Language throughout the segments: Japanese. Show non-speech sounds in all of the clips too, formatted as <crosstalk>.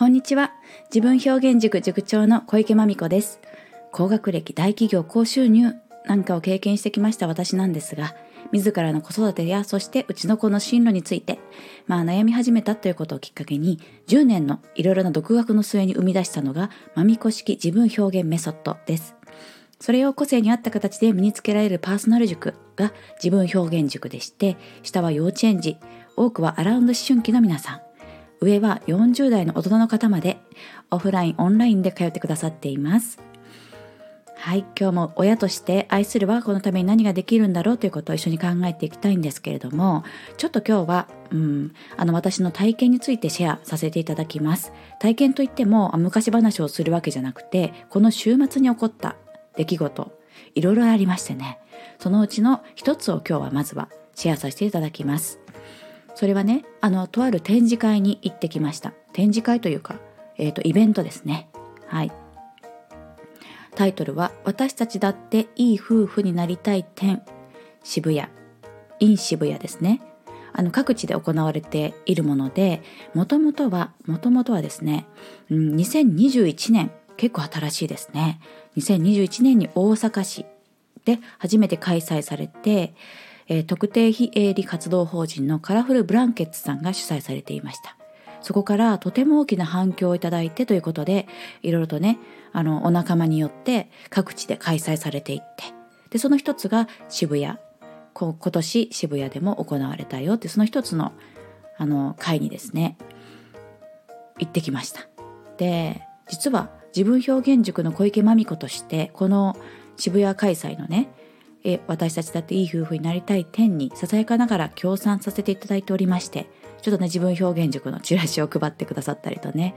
こんにちは。自分表現塾塾長の小池真美子です。高学歴、大企業、高収入なんかを経験してきました私なんですが、自らの子育てや、そしてうちの子の進路について、まあ悩み始めたということをきっかけに、10年のいろいろな独学の末に生み出したのが、まみこ式自分表現メソッドです。それを個性に合った形で身につけられるパーソナル塾が自分表現塾でして、下は幼稚園児、多くはアラウンド思春期の皆さん。上は40代の大人の方までオフライン、オンラインで通ってくださっています。はい、今日も親として愛する我が子のために何ができるんだろうということを一緒に考えていきたいんですけれども、ちょっと今日は、うん、あの私の体験についてシェアさせていただきます。体験といっても昔話をするわけじゃなくて、この週末に起こった出来事、いろいろありましてね、そのうちの一つを今日はまずはシェアさせていただきます。それはね、あの、とある展示会に行ってきました。展示会というか、えっ、と、イベントですね。はい。タイトルは、私たちだっていい夫婦になりたい展、渋谷、in 渋谷ですね。あの、各地で行われているもので、もともとは、もともとはですね、うん、2021年、結構新しいですね。2021年に大阪市で初めて開催されて、えー特定非営利活動法人のカラフルブランケッツさんが主催されていました。そこからとても大きな反響をいただいてということで、いろいろとね、あの、お仲間によって各地で開催されていって、で、その一つが渋谷。今年渋谷でも行われたよって、その一つの、あの、会にですね、行ってきました。で、実は自分表現塾の小池真美子として、この渋谷開催のね、え私たちだっていい夫婦になりたい点にささやかながら協賛させていただいておりましてちょっとね自分表現塾のチラシを配ってくださったりとね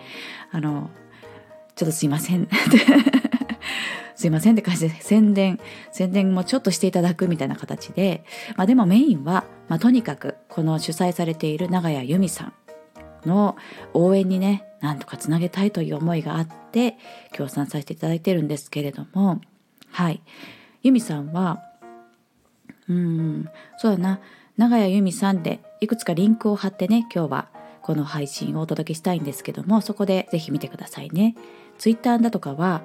あのちょっとすいません。<laughs> すいませんって感じで宣伝宣伝もちょっとしていただくみたいな形で、まあ、でもメインは、まあ、とにかくこの主催されている長屋由美さんの応援にねなんとかつなげたいという思いがあって協賛させていただいてるんですけれどもはい。由美さんはうんそうだな。長屋由美さんでいくつかリンクを貼ってね今日はこの配信をお届けしたいんですけどもそこでぜひ見てくださいね。ツイッターだとかは、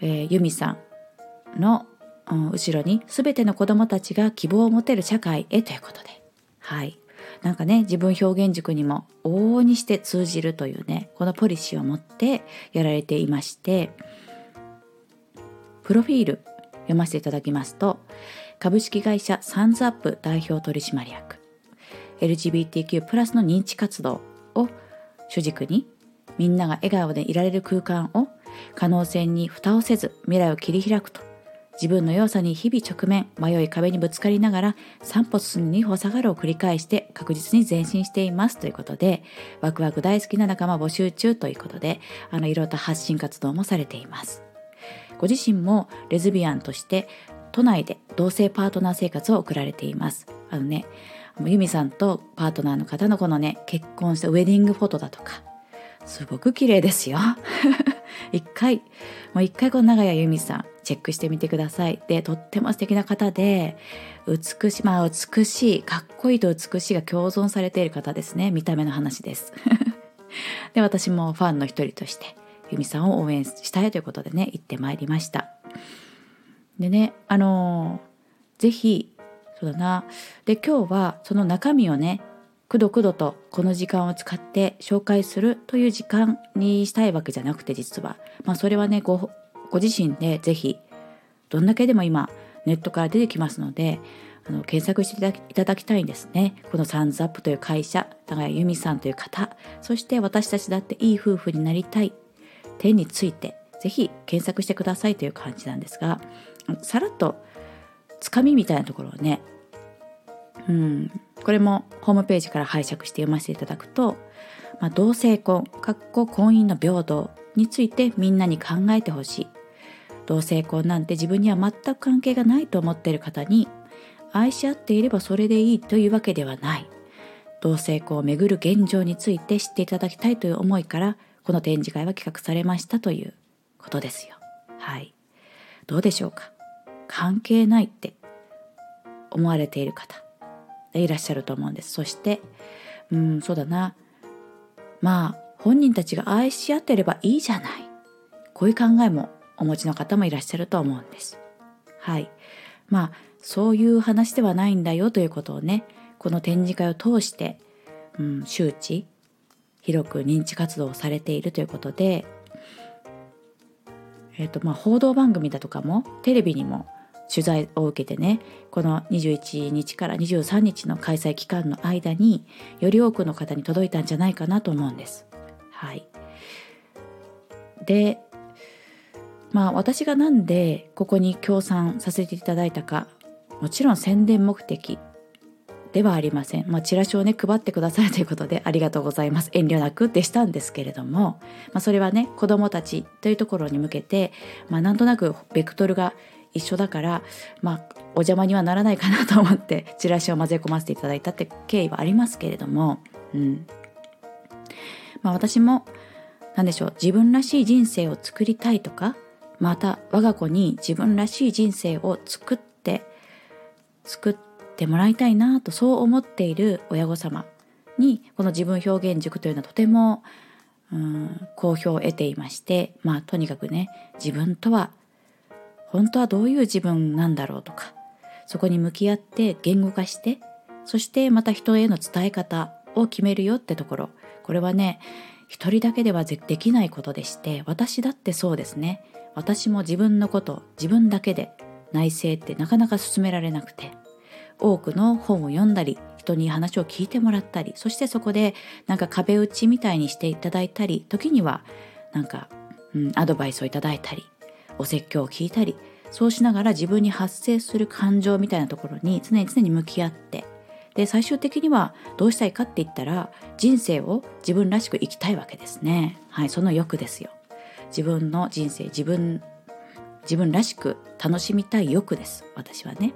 えー由美さんの、うん後ろに全ての子どもたちが希望を持てる社会へということで。はい。なんかね自分表現塾にも往々にして通じるというねこのポリシーを持ってやられていましてプロフィール読ませていただきますと株式会社サンズアップ代表取締役。LGBTQ+ プラスの認知活動を主軸にみんなが笑顔でいられる空間を可能性に蓋をせず未来を切り開くと。自分の良さに日々直面迷い壁にぶつかりながら3歩進んで2歩下がるを繰り返して確実に前進しています。ということでワクワク大好きな仲間募集中ということであのいろいろと発信活動もされています。ご自身もレズビアンとして都内で同性パートナー生活を送られています。あのねユミさんとパートナーの方のこのね結婚したウェディングフォトだとかすごく綺麗ですよ。<laughs> 一回もう一回この長屋由美さんチェックしてみてください。でとっても素敵な方で美しいまあ美しいかっこいいと美しいが共存されている方ですね。見た目の話です。<laughs> で私もファンの一人として由美さんを応援したいということでね行ってまいりました。でねあのーぜひそうだな。で今日はその中身をねくどくどとこの時間を使って紹介するという時間にしたいわけじゃなくて実は。まあそれはねごご自身でぜひどんだけでも今ネットから出てきますのであの検索していただきただきたいんですね。このサンズアップという会社長谷由美さんという方そして私たちだっていい夫婦になりたい。点についてぜひ検索してくださいという感じなんですがさらっとつかみみたいなところをねうん、これもホームページから拝借して読ませていただくと、まあ、同性婚かっこ婚姻の平等についてみんなに考えてほしい。同性婚なんて自分には全く関係がないと思っている方に愛し合っていればそれでいいというわけではない。同性婚をめぐる現状について知っていただきたいという思いからこの展示会は企画されましたということですよ。はい。どうでしょうか？関係ないって思われている方いらっしゃると思うんです。そしてうんそうだな。まあ本人たちが愛し合ってればいいじゃない。こういう考えもお持ちの方もいらっしゃると思うんです。はい。まあそういう話ではないんだよということをねこの展示会を通して、うん、周知広く認知活動をされているということで、えーとまあ、報道番組だとかもテレビにも取材を受けてねこの21日から23日の開催期間の間により多くの方に届いたんじゃないかなと思うんです。はい、でまあ私が何でここに協賛させていただいたかもちろん宣伝目的ではありません。まあ、チラシをね配ってくださいということでありがとうございます遠慮なくってしたんですけれども、まあ、それはね子どもたちというところに向けて、まあ、なんとなくベクトルが一緒だから、まあ、お邪魔にはならないかなと思ってチラシを混ぜ込ませていただいたって経緯はありますけれども、うんまあ、私も何でしょう自分らしい人生を作りたいとかまた我が子に自分らしい人生を作って作っててもらいたいなとそう思っている親御様にこの自分表現塾というのはとてもうん好評を得ていましてまあとにかくね自分とは本当はどういう自分なんだろうとかそこに向き合って言語化してそしてまた人への伝え方を決めるよってところ。これはね一人だけではできないことでして私だってそうですね。私も自分のこと自分だけで内政ってなかなか進められなくて多くの本を読んだり人に話を聞いてもらったりそしてそこでなんか壁打ちみたいにしていただいたり時にはなんか、うん、アドバイスをいただいたりお説教を聞いたりそうしながら自分に発生する感情みたいなところに常に常に向き合ってで最終的にはどうしたいかって言ったら人生を自分らしく生きたいわけですね。はいその欲ですよ。自分の人生自分自分らしく楽しみたい欲です私はね。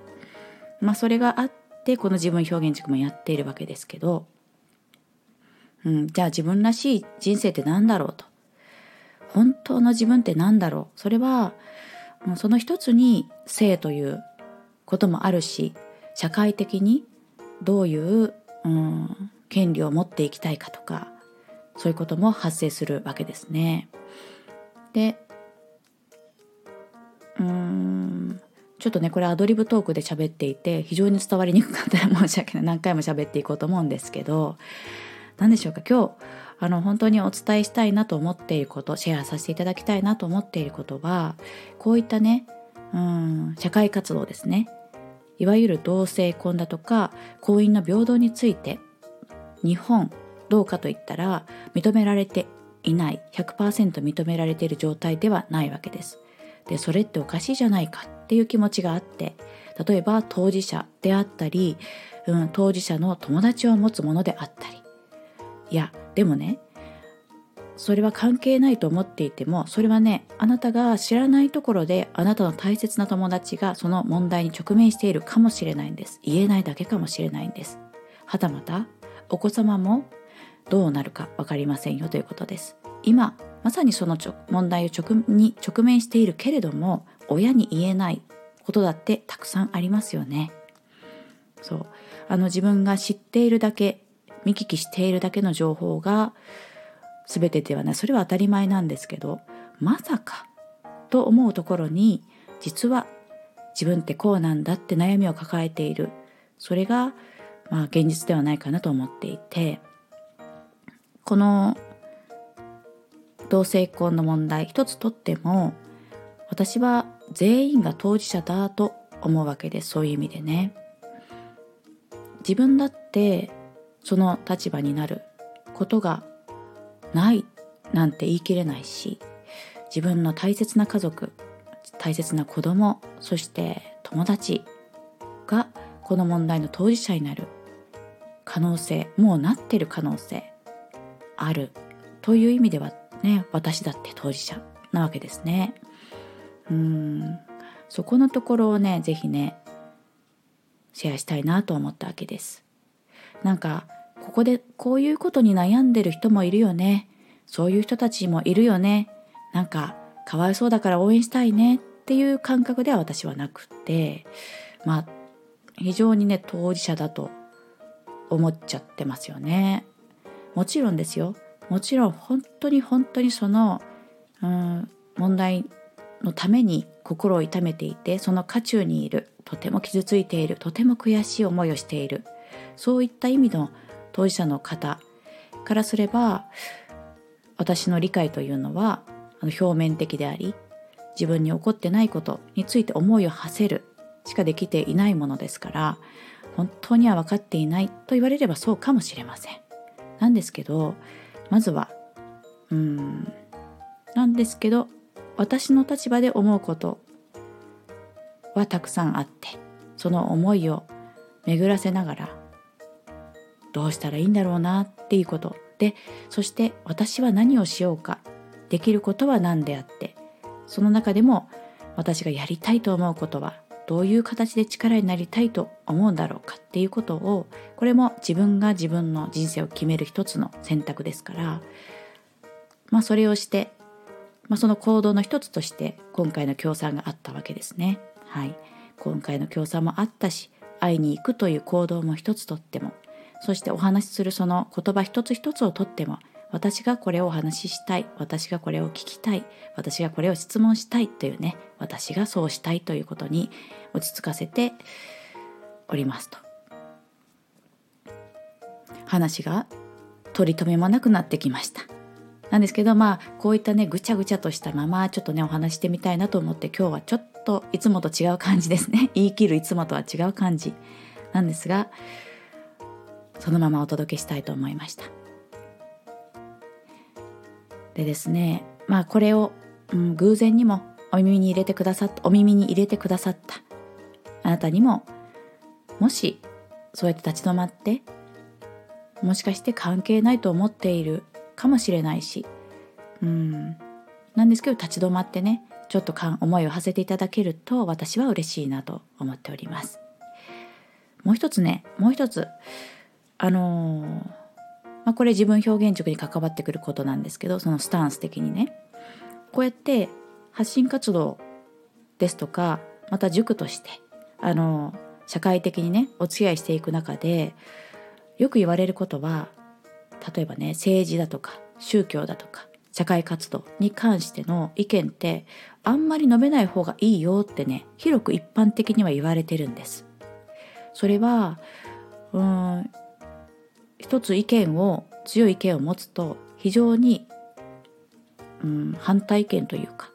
まあそれがあってこの自分表現塾もやっているわけですけど、うん、じゃあ自分らしい人生って何だろうと本当の自分って何だろうそれはもうその一つに性ということもあるし社会的にどういう、うん、権利を持っていきたいかとかそういうことも発生するわけですね。でうんちょっとねこれアドリブトークで喋っていて非常に伝わりにくかったら申し訳ない。何回も喋っていこうと思うんですけど何でしょうか？今日あの本当にお伝えしたいなと思っていることシェアさせていただきたいなと思っていることはこういったねうん社会活動ですね。いわゆる同性婚だとか婚姻の平等について日本どうかといったら認められていない100%認められている状態ではないわけです。でそれっておかしいじゃないかっていう気持ちがあって例えば当事者であったり、うん、当事者の友達を持つものであったり。いやでもねそれは関係ないと思っていてもそれはねあなたが知らないところであなたの大切な友達がその問題に直面しているかもしれないんです。言えないだけかもしれないんです。はたまたお子様もどうなるか分かりませんよということです。今まさにその問題を直に直面しているけれども親に言えないことだってたくさんありますよね。そう。あの自分が知っているだけ見聞きしているだけの情報が全てではない。それは当たり前なんですけどまさかと思うところに実は自分ってこうなんだって悩みを抱えている。それがまあ現実ではないかなと思っていてこの同性婚の問題一つとっても私は全員が当事者だと思うわけですそういう意味でね。自分だってその立場になることがないなんて言い切れないし自分の大切な家族大切な子供そして友達がこの問題の当事者になる可能性もうなってる可能性あるという意味ではね私だって当事者なわけですね。うん。そこのところをね是非ねシェアしたいなと思ったわけです。なんかここでこういうことに悩んでる人もいるよね。そういう人たちもいるよね。なんかかわいそうだから応援したいね。っていう感覚では私はなくって。まあ非常にね当事者だと思っちゃってますよね。もちろんですよ。もちろん本当に本当にその、うん、問題のために心を痛めていてその渦中にいるとても傷ついているとても悔しい思いをしているそういった意味の当事者の方からすれば私の理解というのはあの表面的であり自分に起こってないことについて思いを馳せるしかできていないものですから本当には分かっていないと言われればそうかもしれません。なんですけどまずは。うん。なんですけど私の立場で思うことはたくさんあってその思いを巡らせながらどうしたらいいんだろうなっていうこと。でそして私は何をしようかできることは何であってその中でも私がやりたいと思うことはどういう形で力になりたいと思うんだろうかっていうことをこれも自分が自分の人生を決める一つの選択ですからまあそれをして、まあ、その行動の一つとして今回の協賛があったわけですね。はい、今回の協賛もあったし会いに行くという行動も一つとってもそしてお話しするその言葉一つ一つをとっても私がこれをお話ししたい私がこれを聞きたい私がこれを質問したいというね私がそうしたいということに落ち着かせておりますと。話が取り留めもなくなってきました。なんですけどまあこういったねぐちゃぐちゃとしたままちょっとねお話してみたいなと思って今日はちょっといつもと違う感じですね。<laughs> 言い切るいつもとは違う感じなんですがそのままお届けしたいと思いました。でですねまあこれを、うん、偶然にもお耳に入れてくださったお耳に入れてくださったあなたにももしそうやって立ち止まってもしかして関係ないと思っているかもしれないしうんなんですけど立ち止まってねちょっと思いを馳せていただけると私は嬉しいなと思っております。もう一つねもう一つあのー、まあ、これ自分表現塾に関わってくることなんですけどそのスタンス的にねこうやって発信活動ですとかまた塾としてあの社会的にねお付き合いしていく中でよく言われることは例えばね政治だとか宗教だとか社会活動に関しての意見ってあんまり述べない方がいいよってね広く一般的には言われてるんです。それはうん一つ意見を強い意見を持つと非常に、うん、反対意見というか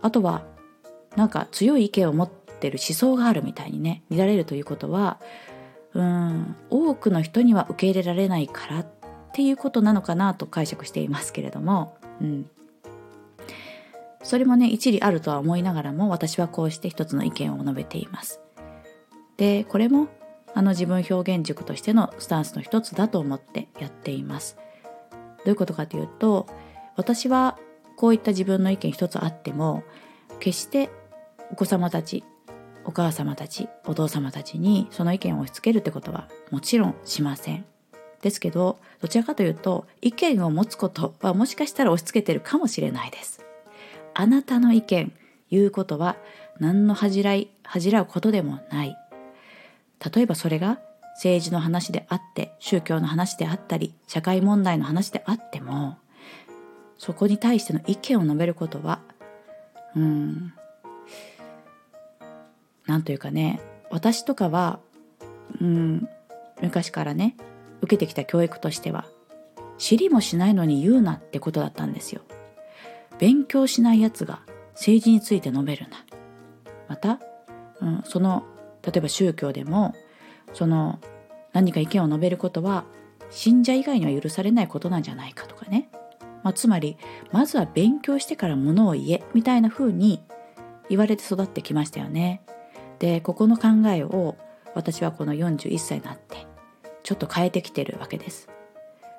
あとはなんか強い意見を持ってる思想があるみたいにね見られるということはうん多くの人には受け入れられないからっていうことなのかなと解釈していますけれども、うん、それもね一理あるとは思いながらも私はこうして一つの意見を述べています。でこれもあの自分表現塾としてのスタンスの一つだと思ってやっています。どういうことかというと私はこういった自分の意見一つあっても決してお子様たちお母様たちお父様たちにその意見を押し付けるってことはもちろんしません。ですけどどちらかというと意見を持つことはもしかしたら押し付けてるかもしれないです。あなたの意見言うことは何の恥じらい恥じらうことでもない例えばそれが政治の話であって宗教の話であったり社会問題の話であってもそこに対しての意見を述べることはうんなんというかね私とかはうん昔からね受けてきた教育としては知りもしないのに言うなってことだったんですよ。勉強しないやつが政治について述べるな。また、うん、その例えば宗教でもその何か意見を述べることは信者以外には許されないことなんじゃないかとかね、まあ、つまりまずは勉強してからものを言えみたいな風に言われて育ってきましたよね。でここの考えを私はこの41歳になってちょっと変えてきてるわけです。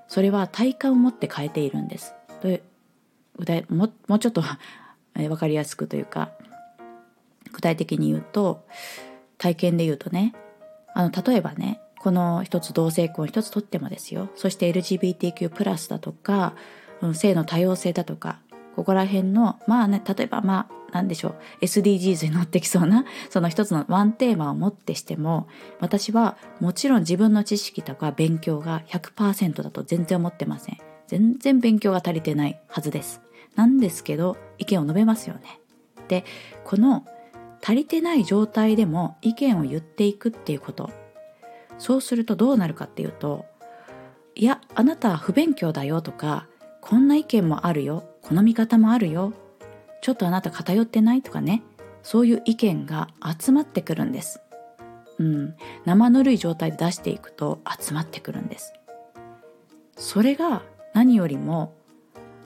それは体感を持って変えているんです。もうちょっと分かりやすくというか具体的に言うと体験で言うとねあの例えばねこの一つ同性婚一つとってもですよ。そして LGBTQ+ プラスだとか、うん、性の多様性だとかここら辺のまあね例えばまあ何でしょう SDGs に乗ってきそうな <laughs> その一つのワンテーマをもってしても私はもちろん自分の知識とか勉強が100%だと全然思ってません。全然勉強が足りてないはずです。なんですけど意見を述べますよね。でこの足りてない状態でも意見を言っていくっていうことそうするとどうなるかっていうといやあなたは不勉強だよとかこんな意見もあるよこの見方もあるよちょっとあなた偏ってないとかねそういう意見が集まってくるんです。うん、生ぬるい状態で出していくと集まってくるんです。それが何よりも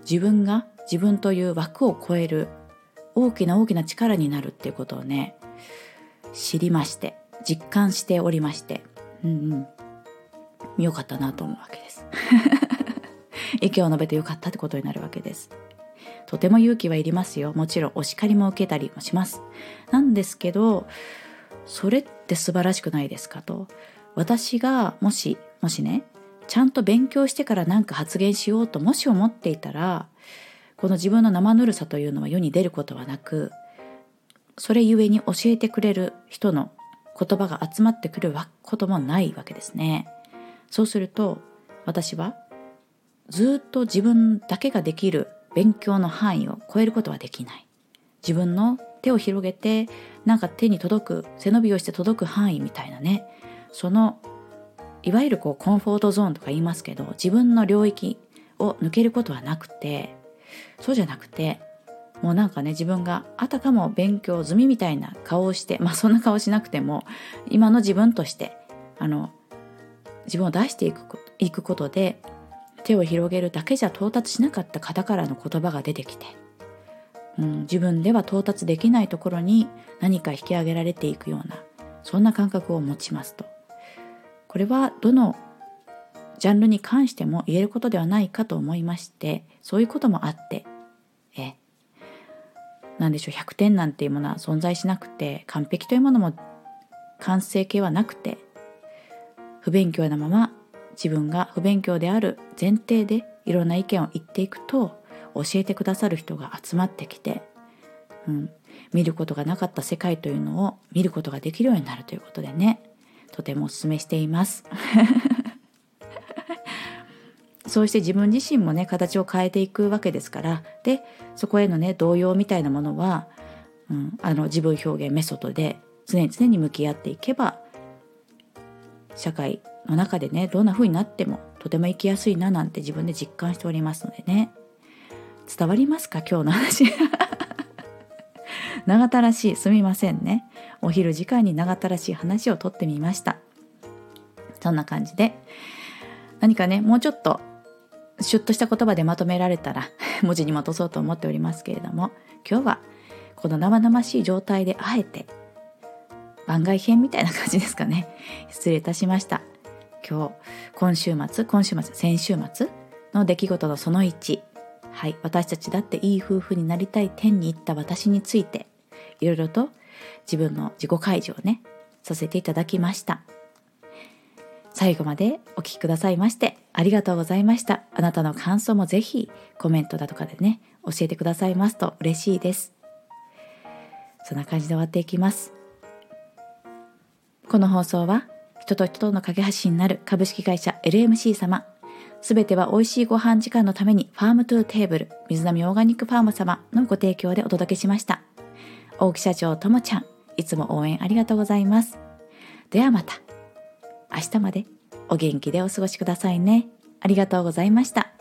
自分が自分という枠を超える大きな大きな力になるっていうことをね知りまして実感しておりましてうんうん。よかったなと思うわけです。<laughs> 意見を述べてよかったってことになるわけです。とても勇気はいりますよ。もちろんお叱りも受けたりもします。なんですけどそれって素晴らしくないですかと。私がもしもしねちゃんと勉強してから何か発言しようともし思っていたらこの自分の生ぬるさというのは世に出ることはなくそれゆえに教えてくれる人の言葉が集まってくることもないわけですね。そうすると私はずっと自分だけができる勉強の範囲を超えることはできない。自分の手を広げてなんか手に届く背伸びをして届く範囲みたいなね。そのいわゆるこうコンフォートゾーンとか言いますけど自分の領域を抜けることはなくてそうじゃなくてもうなんかね自分があたかも勉強済みみたいな顔をして <laughs> まあそんな顔しなくても今の自分としてあの自分を出していくいくことで手を広げるだけじゃ到達しなかった方からの言葉が出てきて、うん、自分では到達できないところに何か引き上げられていくようなそんな感覚を持ちますと。これはどのジャンルに関しても言えることではないかと思いましてそういうこともあってえ何でしょう100点なんていうものは存在しなくて完璧というものも完成形はなくて不勉強なまま自分が不勉強である前提でいろんな意見を言っていくと教えてくださる人が集まってきて、うん、見ることがなかった世界というのを見ることができるようになるということでねとてもお勧めしています。そうして自分自身もね形を変えていくわけですから。でそこへのね動揺みたいなものは、うん、あの自分表現メソッドで常に常に向き合っていけば社会の中でねどんな風になってもとても生きやすいななんて自分で実感しておりますのでね。伝わりますか？今日の話。<laughs> 長たらしいすみませんね。お昼時間に長たらしい話をとってみました。そんな感じで何かねもうちょっとシュッとした言葉でまとめられたら <laughs> 文字に戻そうと思っておりますけれども今日はこの生々しい状態であえて番外編みたいな感じですかね。<laughs> 失礼いたしました。今日今週末今週末先週末の出来事のその1はい私たちだっていい夫婦になりたい天に行った私についていろいろと自分の自己開示をねさせていただきました。最後までお聴きくださいましてありがとうございましたあなたの感想もぜひコメントだとかでね教えてくださいますと嬉しいですそんな感じで終わっていきますこの放送は人と人との架け橋になる株式会社 LMC 様。すべては美味しいご飯時間のために Farm to Table 水波オーガニックファーム様のご提供でお届けしました。大木社長ともちゃん、いつも応援ありがとうございます。ではまた。明日までお元気でお過ごしくださいね。ありがとうございました。